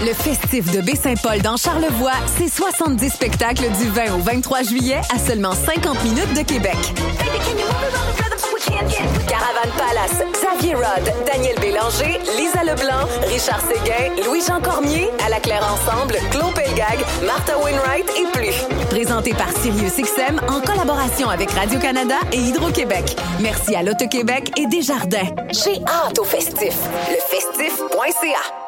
Le festif de Baie-Saint-Paul dans Charlevoix, c'est 70 spectacles du 20 au 23 juillet à seulement 50 minutes de Québec. Caravane Palace, Xavier Rod, Daniel Bélanger, Lisa Leblanc, Richard Séguin, Louis-Jean Cormier, À la Claire Ensemble, Claude Pelgag, Martha Wainwright et plus. Présenté par SiriusXM en collaboration avec Radio-Canada et Hydro-Québec. Merci à l'Auto-Québec et Desjardins. J'ai hâte au festif. Lefestif.ca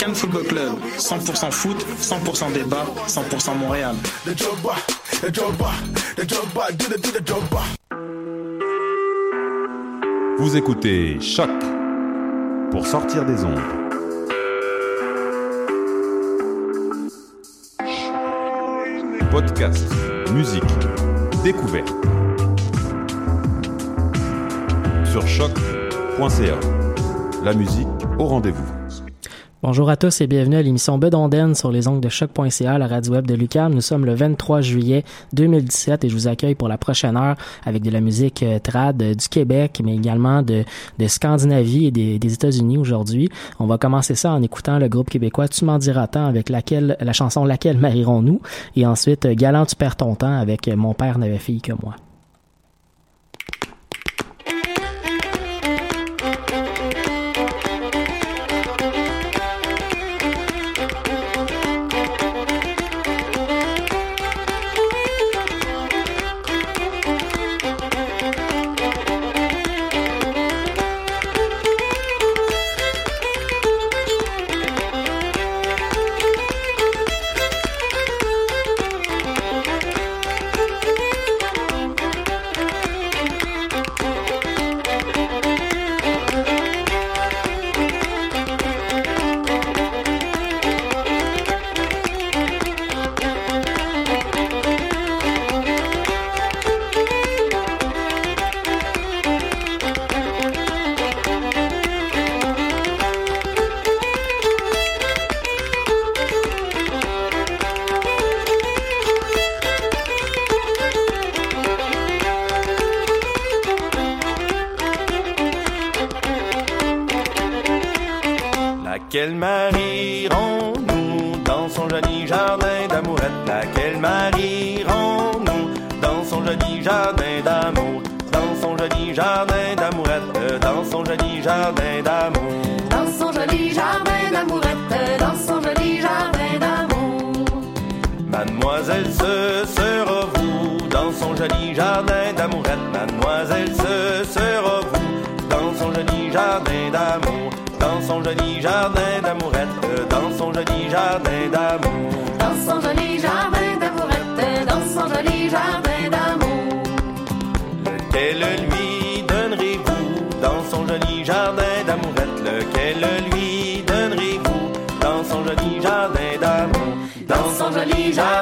Cannes Football Club, 100% foot, 100% débat, 100% Montréal. Vous écoutez Choc pour sortir des ondes. Podcast, musique, découverte. Sur choc.ca. La musique au rendez-vous. Bonjour à tous et bienvenue à l'émission Bedonden sur les ongles de choc.ca, la radio web de Lucam. Nous sommes le 23 juillet 2017 et je vous accueille pour la prochaine heure avec de la musique euh, trad euh, du Québec, mais également de, Scandinavie et des, des États-Unis aujourd'hui. On va commencer ça en écoutant le groupe québécois Tu m'en diras tant avec laquelle, la chanson Laquelle marierons-nous? Et ensuite euh, Galant tu perds ton temps avec Mon père n'avait fille que moi. Jardin d'amourette Laquelle marierons-nous dans son joli jardin d'amour Dans son joli jardin d'amourette Dans son joli jardin d'amour. Dans son joli jardin d'amourette Dans son joli jardin d'amour. Mademoiselle, ce sera vous. Dans son joli jardin d'amourette Mademoiselle, ce sera vous. Dans son joli jardin d'amour dans son joli jardin d'amourette, dans son joli jardin d'amour. Lisa.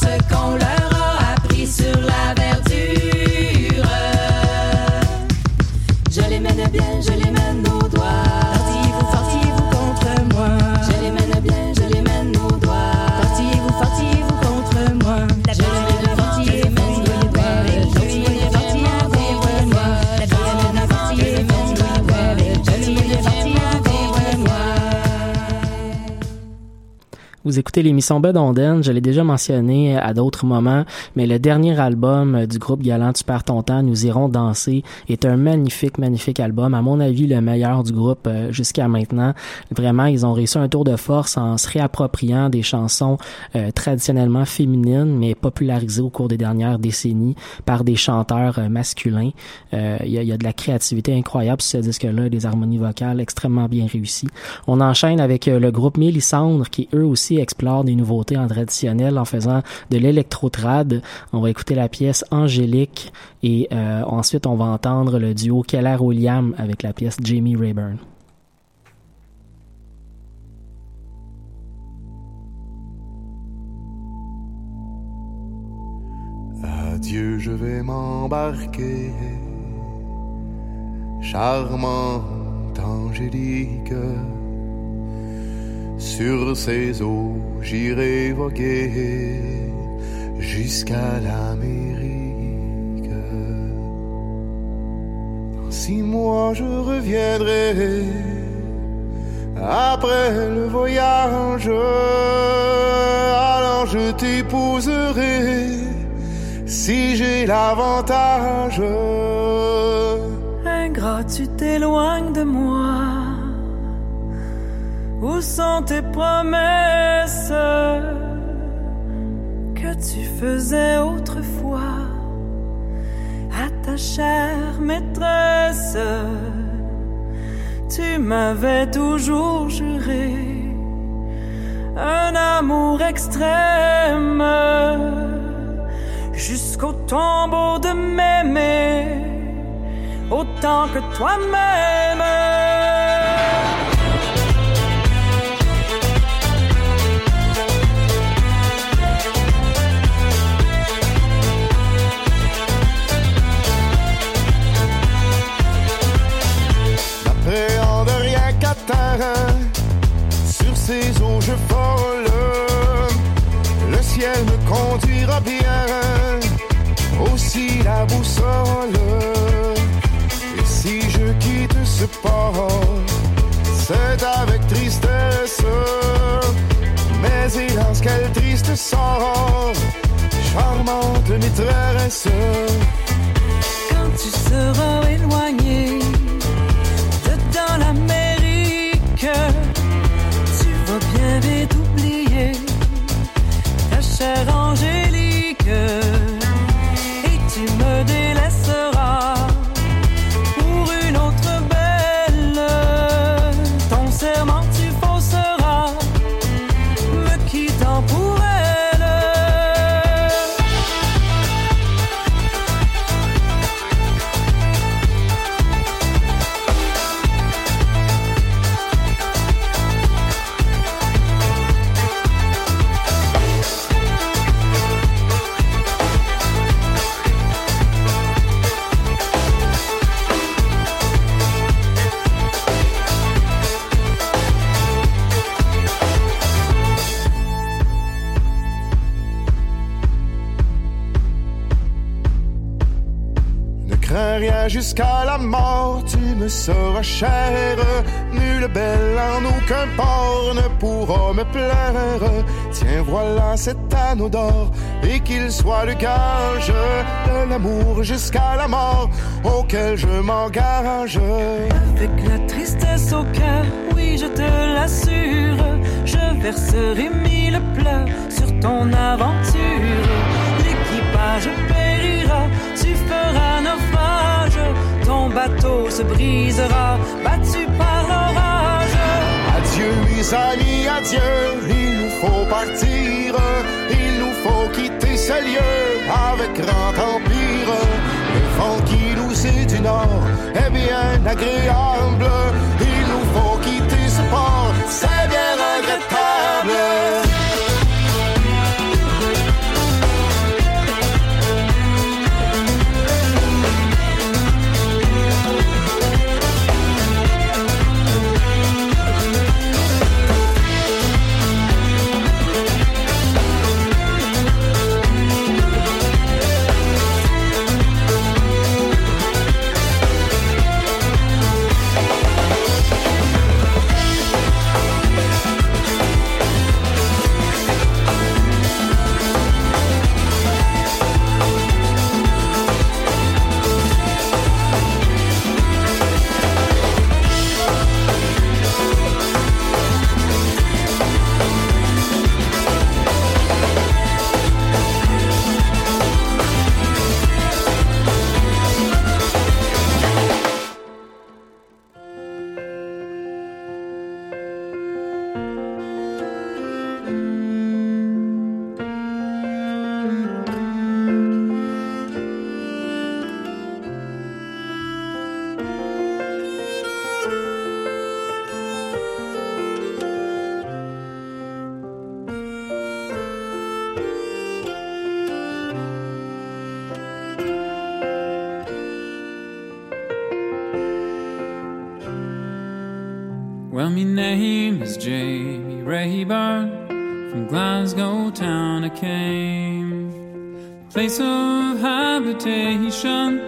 ce qu'on leur a appris sur la Vous écoutez l'émission Bedonden, je l'ai déjà mentionné à d'autres moments, mais le dernier album du groupe Galant Tu perds ton temps, Nous irons danser, est un magnifique, magnifique album. À mon avis, le meilleur du groupe euh, jusqu'à maintenant. Vraiment, ils ont réussi un tour de force en se réappropriant des chansons euh, traditionnellement féminines, mais popularisées au cours des dernières décennies par des chanteurs euh, masculins. Il y, a, y, a, de la créativité incroyable sur ce disque-là, des harmonies vocales extrêmement bien réussies. On enchaîne avec le groupe Mélissandre, qui eux aussi explore des nouveautés en traditionnel en faisant de l'électro-trad. On va écouter la pièce Angélique et euh, ensuite on va entendre le duo Keller-William avec la pièce Jamie Rayburn. Adieu, je vais m'embarquer, charmante Angélique sur ces eaux, j'irai voguer jusqu'à l'Amérique. Dans six mois, je reviendrai après le voyage. Alors je t'épouserai si j'ai l'avantage. Ingrat, tu t'éloignes de moi où sont tes promesses que tu faisais autrefois? À ta chère maîtresse Tu m'avais toujours juré un amour extrême jusqu'au tombeau de m'aimer autant que toi-même. Sur ces eaux je vole, le ciel me conduira bien, aussi la boussole. Et si je quitte ce port, c'est avec tristesse. Mais hélas, quel triste sort, charmante maîtresse. Quand tu seras éloigné de dans la mer vite oublier ta chère jusqu'à la mort, tu me seras chère. Nulle belle en aucun port ne pourra me plaire. Tiens, voilà cet anneau d'or, et qu'il soit le gage de l'amour jusqu'à la mort, auquel je m'engage. Avec la tristesse au cœur, oui, je te l'assure, je verserai mille pleurs sur ton aventure. L'équipage périra, tu feras ton bateau se brisera, battu par l'orage. Adieu, amis, adieu, il nous faut partir, il nous faut quitter ces lieux avec grand empire. Le vent qui nous est du nord est bien agréable, Place of habitation,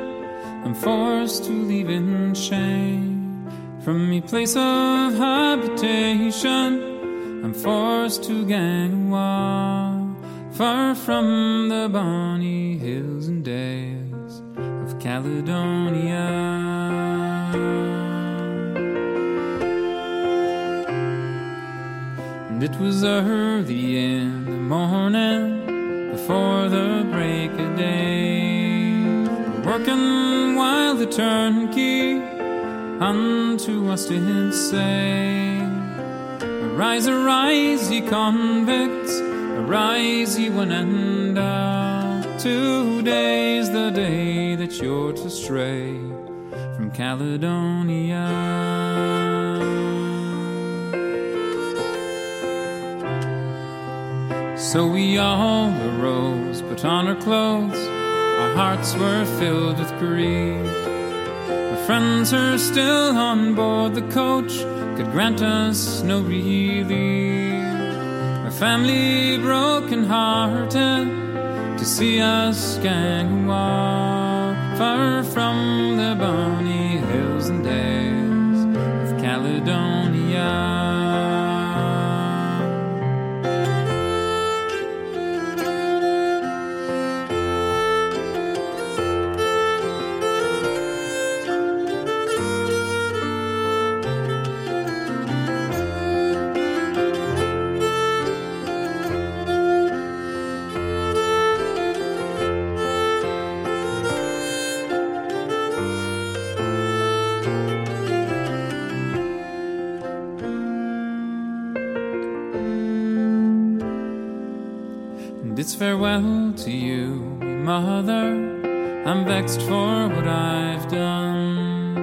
I'm forced to leave in shame. From me place of habitation, I'm forced to gang walk far from the bonny hills and dales of Caledonia. And it was early in the morning before the of. Working while the turnkey unto us did say, Arise, arise, ye convicts, arise, ye one and all. Today's the day that you're to stray from Caledonia. So we all arose, on our clothes. Our hearts were filled with grief. Our friends are still on board the coach could grant us no relief. Our family broken hearted to see us gang far from the bonny hills farewell to you, mother. I'm vexed for what I've done.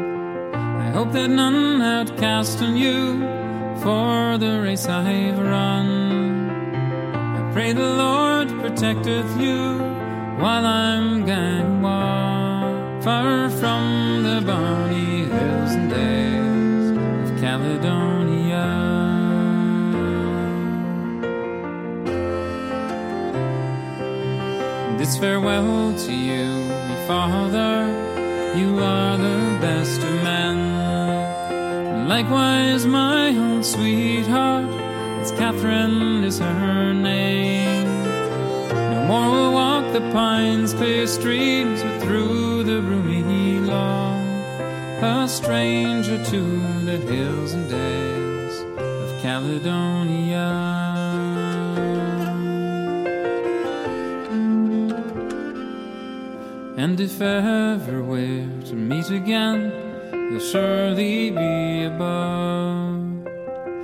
I hope that none outcast on you for the race I've run. I pray the Lord protecteth you while I'm gang far from the bonny hills and dales of Caledonia. It's farewell to you, my father. You are the best of men. Likewise, my own sweetheart, it's Catherine is her name. No more we'll walk the pines, clear streams, but through the roomy lawn, a stranger to the hills and dales of Caledonia. And if ever we're to meet again, you'll surely be above,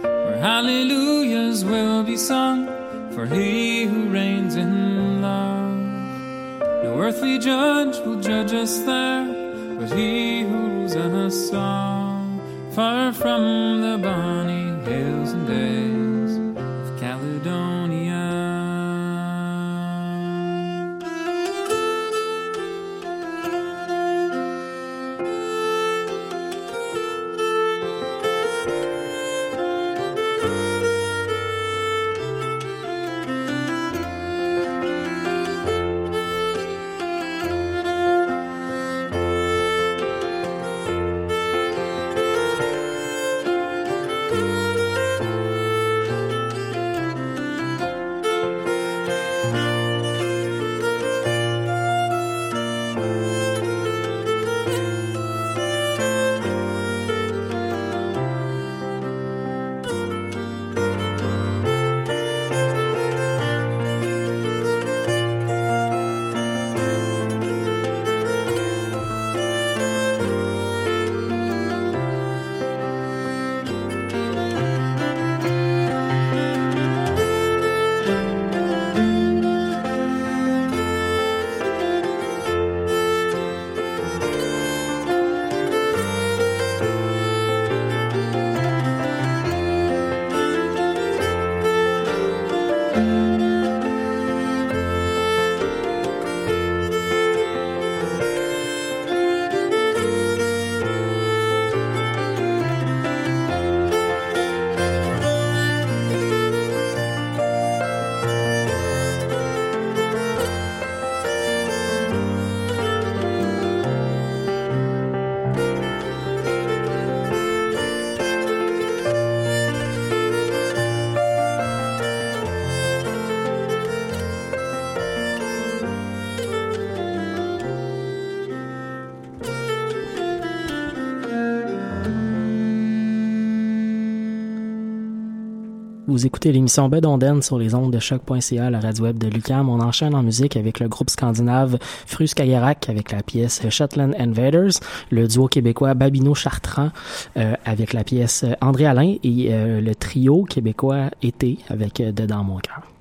where hallelujahs will be sung for he who reigns in love. No earthly judge will judge us there, but he who rules us all, far from the bonny hills and dales Vous écoutez l'émission Bedonden sur les ondes de choc.ca, la radio web de Lucam. On enchaîne en musique avec le groupe scandinave Fruskayarak avec la pièce Shetland Invaders, le duo québécois Babino Chartrand euh, avec la pièce André Alain et euh, le trio québécois Été avec euh, Dedans mon cœur.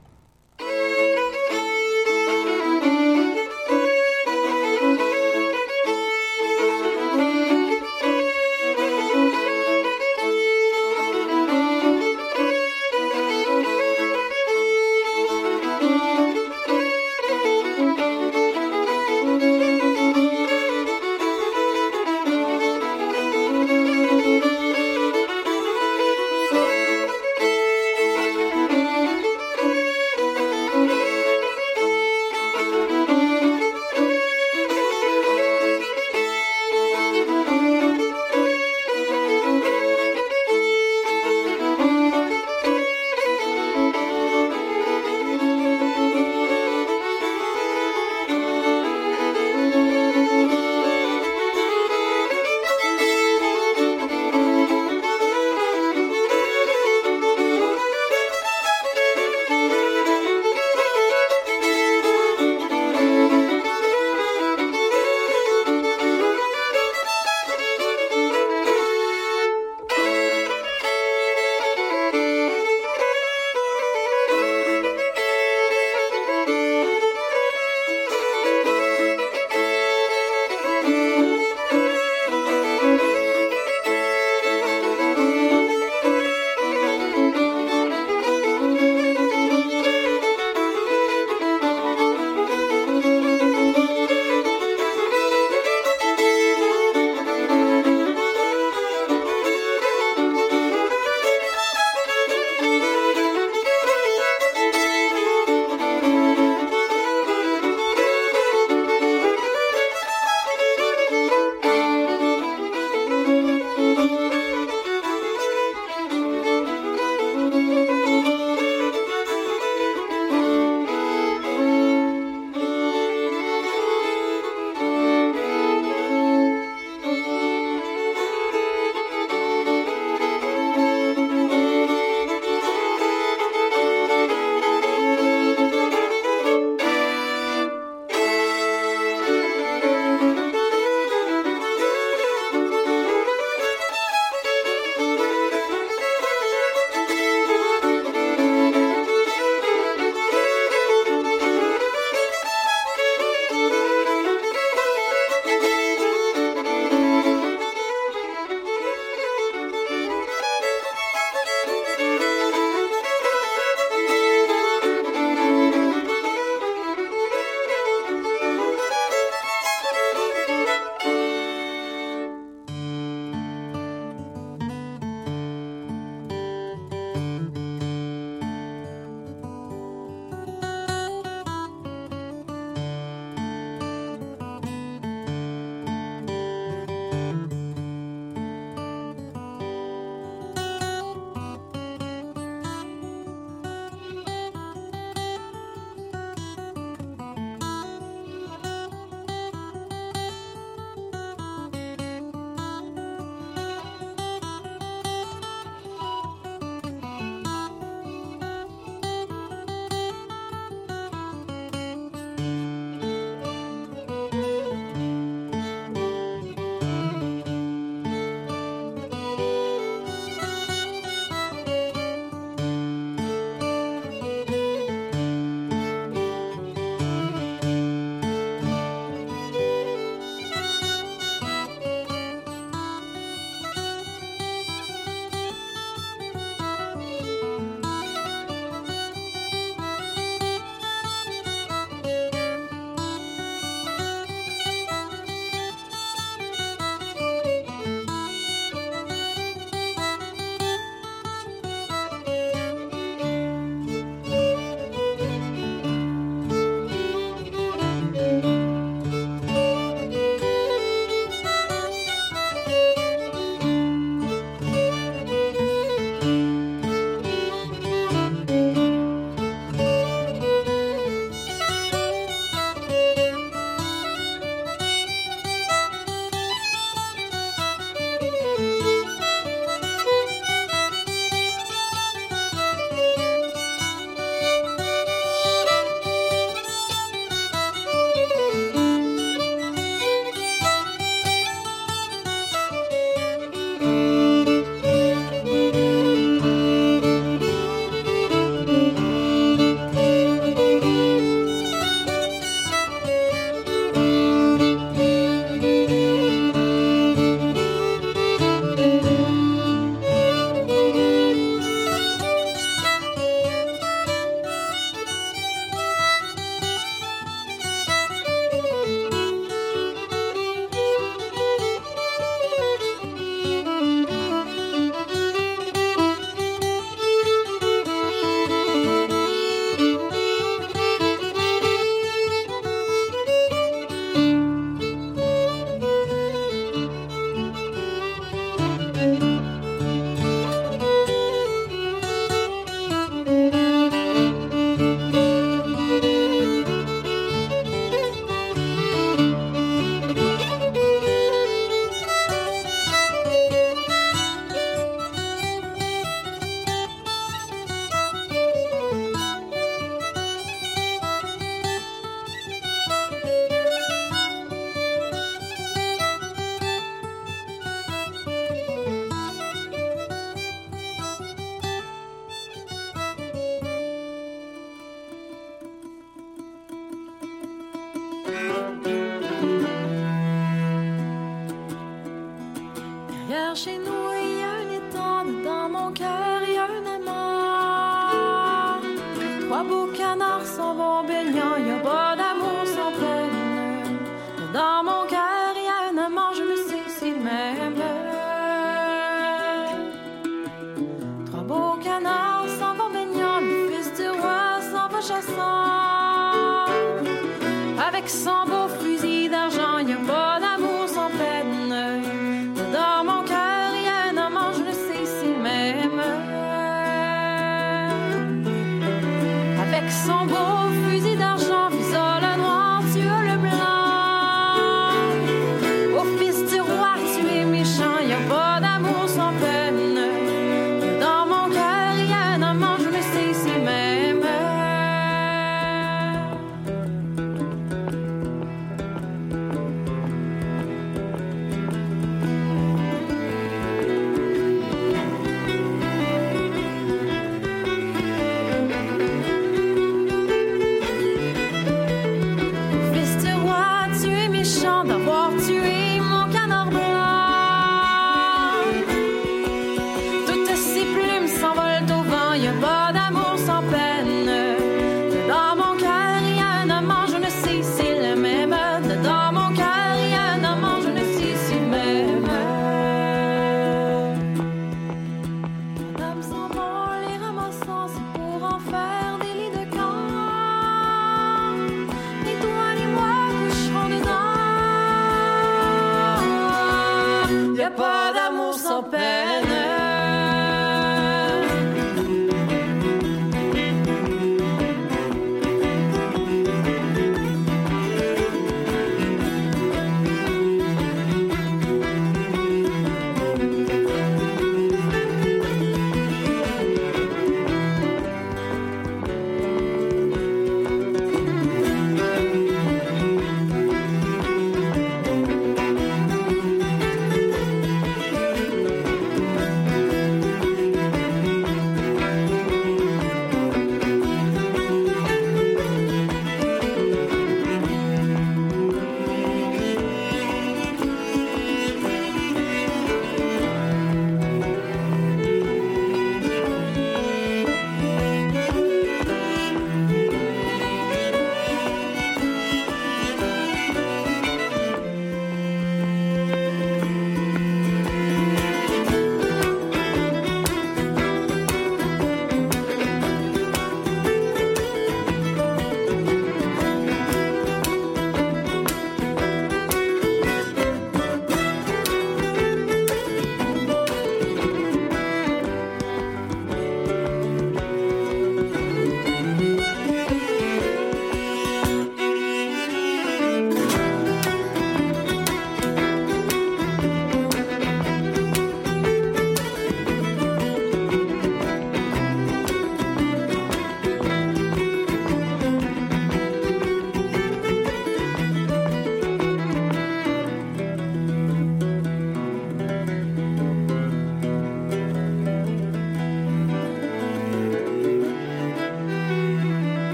Luxembourg.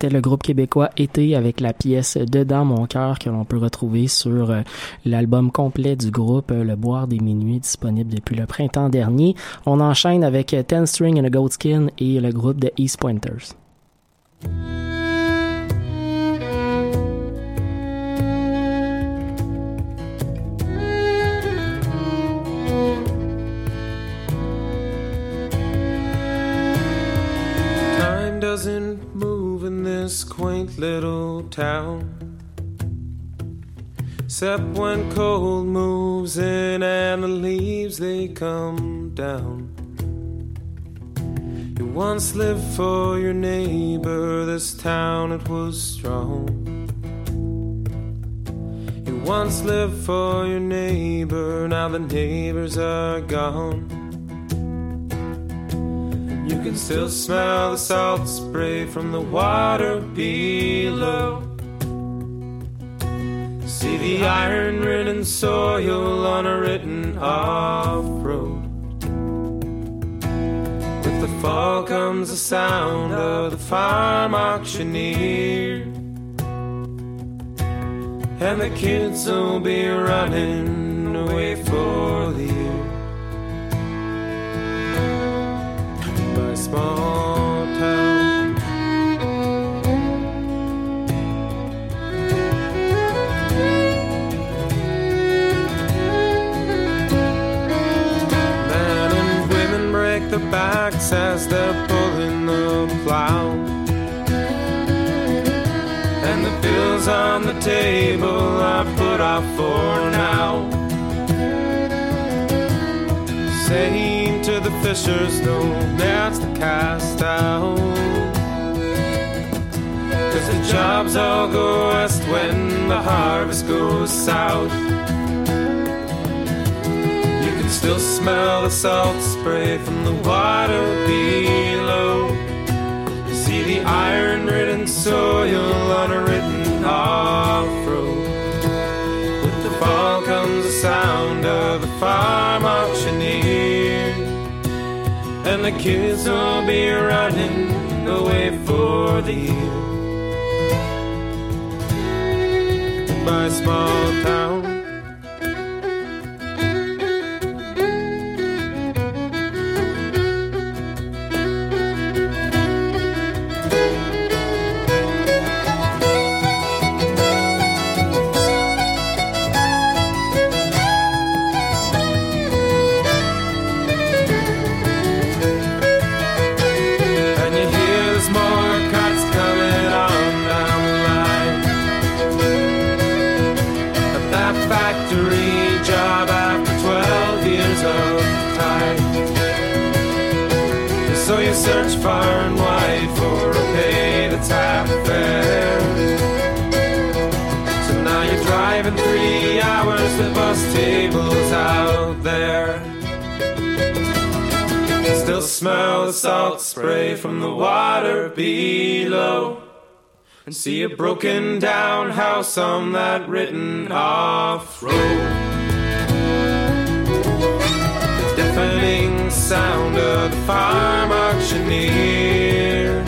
C'était le groupe québécois Été avec la pièce Dedans mon cœur que l'on peut retrouver sur euh, l'album complet du groupe euh, Le Boire des Minuits disponible depuis le printemps dernier. On enchaîne avec Ten String and a Goatskin et le groupe de East Pointers. Quaint little town. Except when cold moves in and the leaves they come down. You once lived for your neighbor, this town it was strong. You once lived for your neighbor, now the neighbors are gone. You can still smell the salt spray from the water below. See the iron ridden soil on a written off road. With the fall comes the sound of the farm auctioneer. And the kids will be running away for the year. small town. Men and women break their backs as they're pulling the plow. And the bills on the table are put off for now. Say to the fishers, no, that's the cast out. Cause the jobs all go west when the harvest goes south. You can still smell the salt spray from the water below. You see the iron ridden soil on a written off road. With the fall comes the sound of the farm auctioneer. And the kids will be running away for the year. my small town. Smell the salt spray from the water below. And see a broken down house on that written off road. The deafening sound of the farm auctioneer.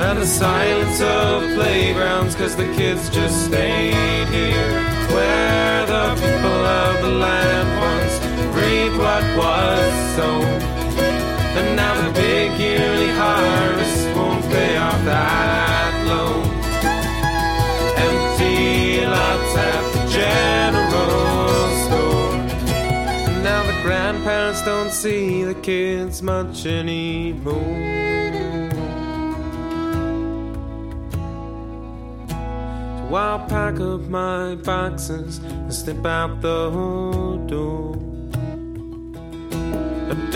And the silence of playgrounds, cause the kids just stayed here. Where the people of the land once reaped what was sown. Harvest won't pay off that loan. Empty lots at the general store. Now the grandparents don't see the kids much anymore. I'll pack up my boxes and step out the door.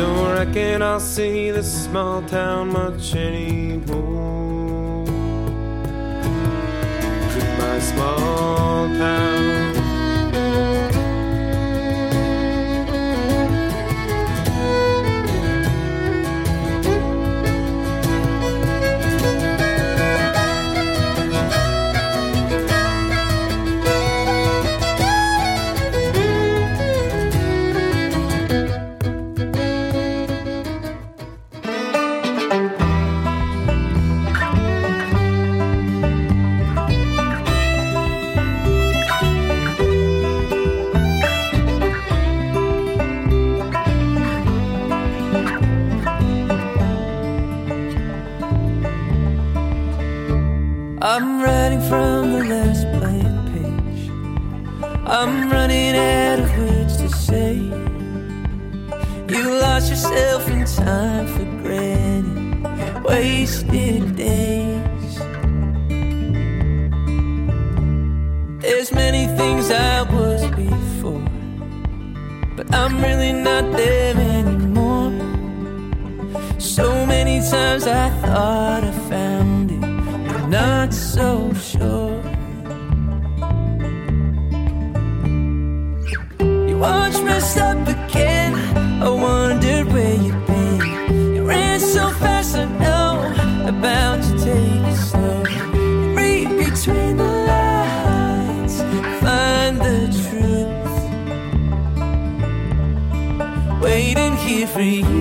Don't reckon I'll see this small town much anymore. Goodbye, small town. Wasted days. There's many things I was before, but I'm really not there anymore. So many times I thought I found it, but not so sure. You watched me again. I wondered where you'd free.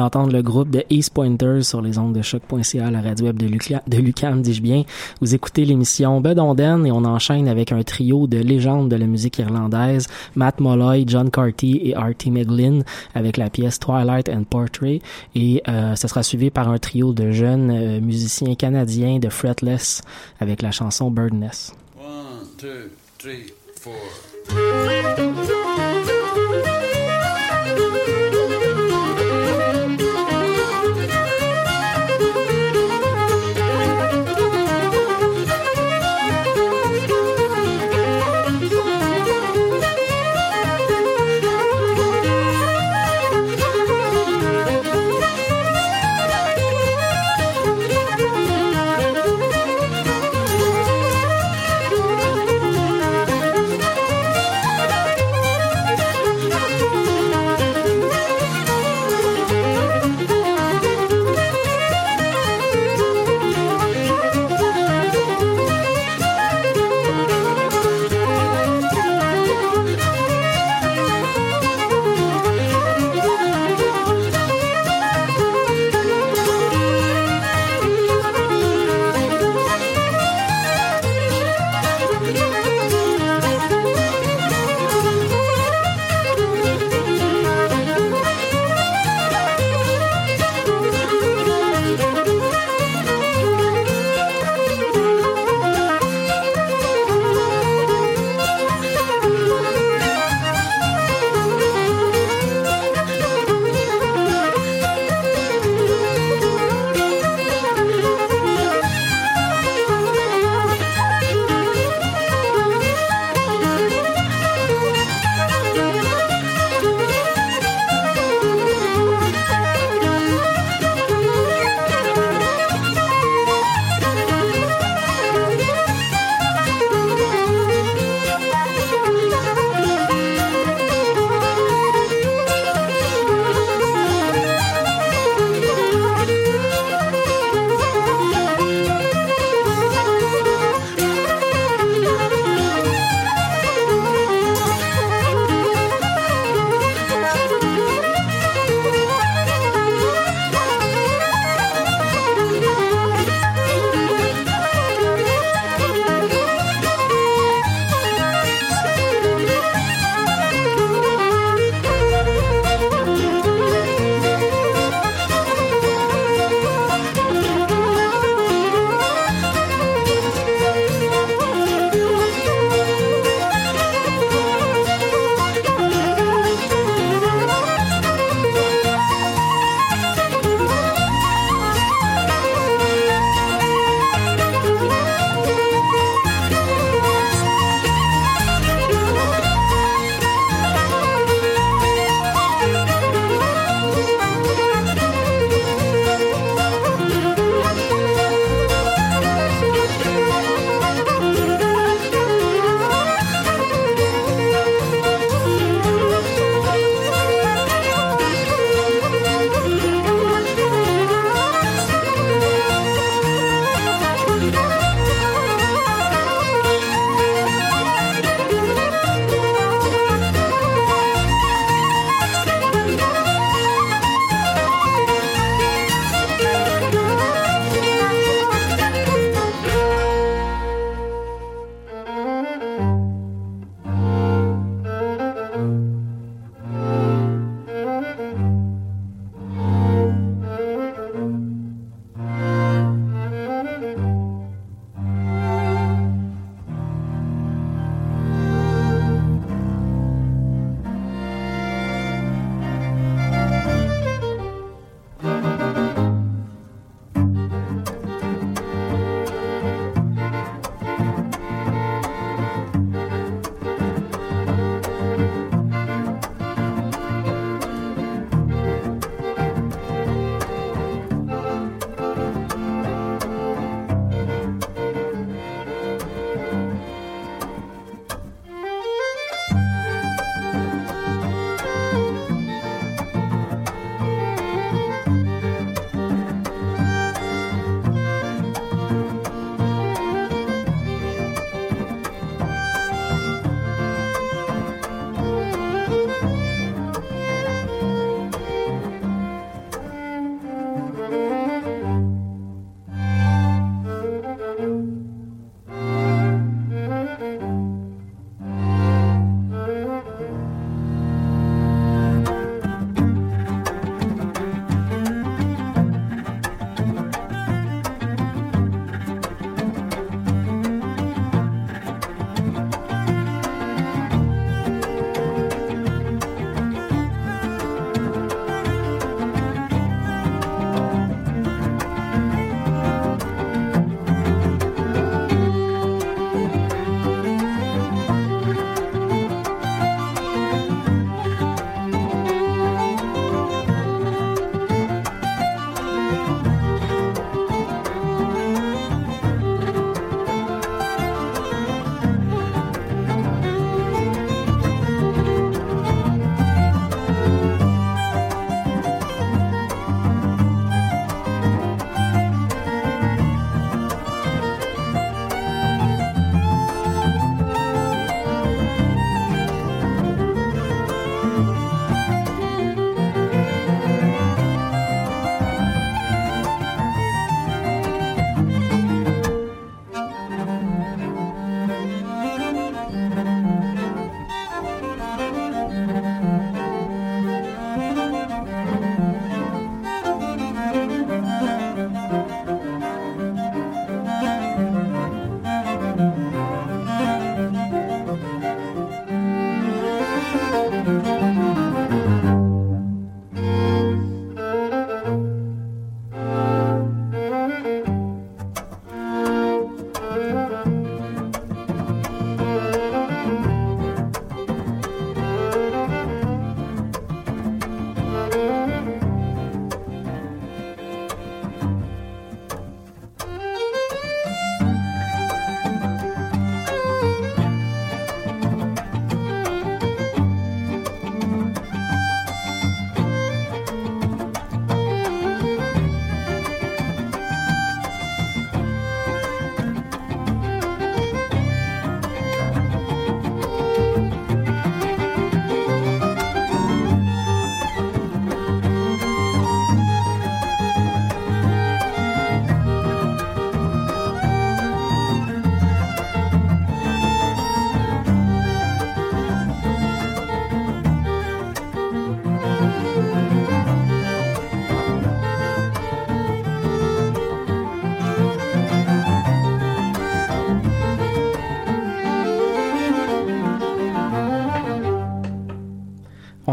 D'entendre le groupe de East Pointers sur les ondes de choc.ca, la radio web de, Luca, de Lucam, dis-je bien. Vous écoutez l'émission Bedonden et on enchaîne avec un trio de légendes de la musique irlandaise, Matt Molloy, John Carty et Artie Meglin avec la pièce Twilight and Portrait et euh, sera suivi par un trio de jeunes euh, musiciens canadiens de Fretless avec la chanson Birdness. One, two, three, four.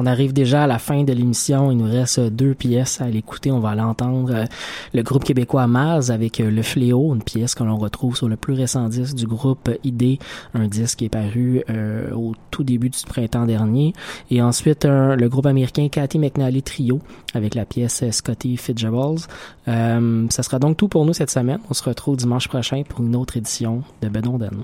Arrive déjà à la fin de l'émission. Il nous reste deux pièces à l'écouter. On va l'entendre. euh, le groupe québécois Maz avec euh, Le Fléau, une pièce que l'on retrouve sur le plus récent disque du groupe ID, un disque qui est paru euh, au tout début du printemps dernier. Et ensuite, le groupe américain Cathy McNally Trio avec la pièce Scotty Fitzgerald. Euh, ça sera donc tout pour nous cette semaine. On se retrouve dimanche prochain pour une autre édition de Bedonden.